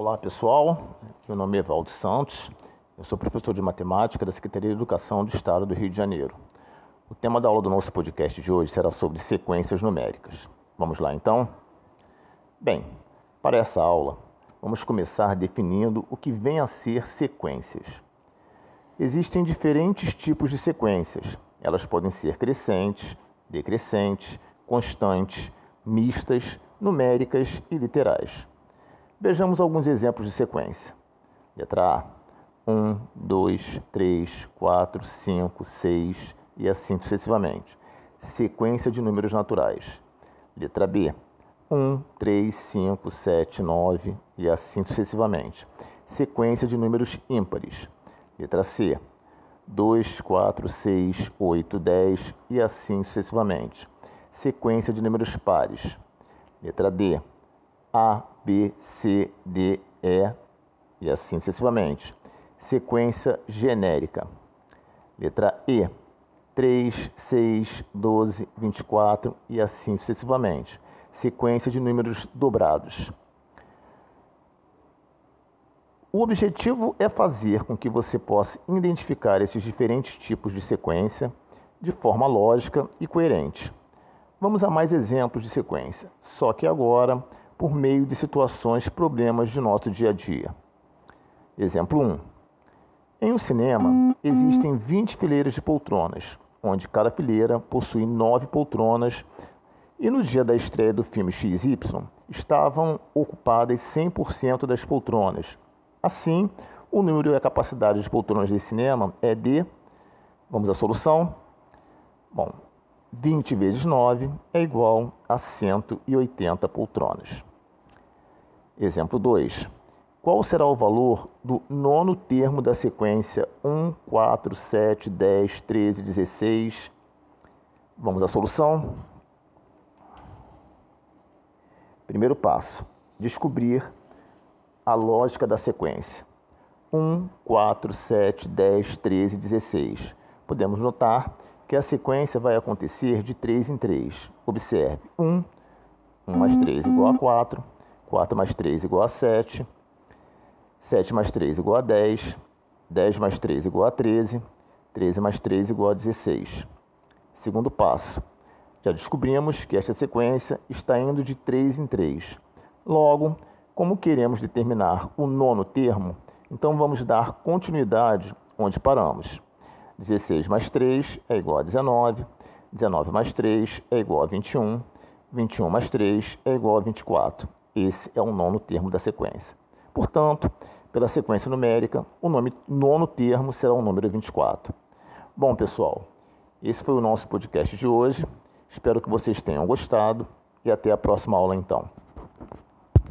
Olá pessoal, meu nome é Valdo Santos, eu sou professor de matemática da Secretaria de Educação do Estado do Rio de Janeiro. O tema da aula do nosso podcast de hoje será sobre sequências numéricas. Vamos lá então? Bem, para essa aula, vamos começar definindo o que vem a ser sequências. Existem diferentes tipos de sequências. Elas podem ser crescentes, decrescentes, constantes, mistas, numéricas e literais. Vejamos alguns exemplos de sequência. Letra A: 1, 2, 3, 4, 5, 6 e assim sucessivamente. Sequência de números naturais. Letra B: 1, 3, 5, 7, 9 e assim sucessivamente. Sequência de números ímpares. Letra C: 2, 4, 6, 8, 10 e assim sucessivamente. Sequência de números pares. Letra D: A, B, C, D, E e assim sucessivamente. Sequência genérica. Letra E. 3, 6, 12, 24 e assim sucessivamente. Sequência de números dobrados. O objetivo é fazer com que você possa identificar esses diferentes tipos de sequência de forma lógica e coerente. Vamos a mais exemplos de sequência, só que agora por meio de situações problemas de nosso dia a dia. Exemplo 1. Em um cinema, existem 20 fileiras de poltronas, onde cada fileira possui 9 poltronas, e no dia da estreia do filme XY, estavam ocupadas 100% das poltronas. Assim, o número e a capacidade de poltronas de cinema é de. Vamos à solução? Bom, 20 vezes 9 é igual a 180 poltronas. Exemplo 2. Qual será o valor do nono termo da sequência 1, 4, 7, 10, 13, 16? Vamos à solução? Primeiro passo: descobrir a lógica da sequência. 1, 4, 7, 10, 13, 16. Podemos notar que a sequência vai acontecer de 3 em 3. Observe: 1, 1 mais 3 igual a 4. 4 mais 3 igual a 7. 7 mais 3 igual a 10. 10 mais 3 igual a 13. 13 mais 3 igual a 16. Segundo passo. Já descobrimos que esta sequência está indo de 3 em 3. Logo, como queremos determinar o nono termo, então vamos dar continuidade onde paramos. 16 mais 3 é igual a 19. 19 mais 3 é igual a 21. 21 mais 3 é igual a 24. Esse é o nono termo da sequência. Portanto, pela sequência numérica, o nome nono termo será o número 24. Bom, pessoal, esse foi o nosso podcast de hoje. Espero que vocês tenham gostado e até a próxima aula então.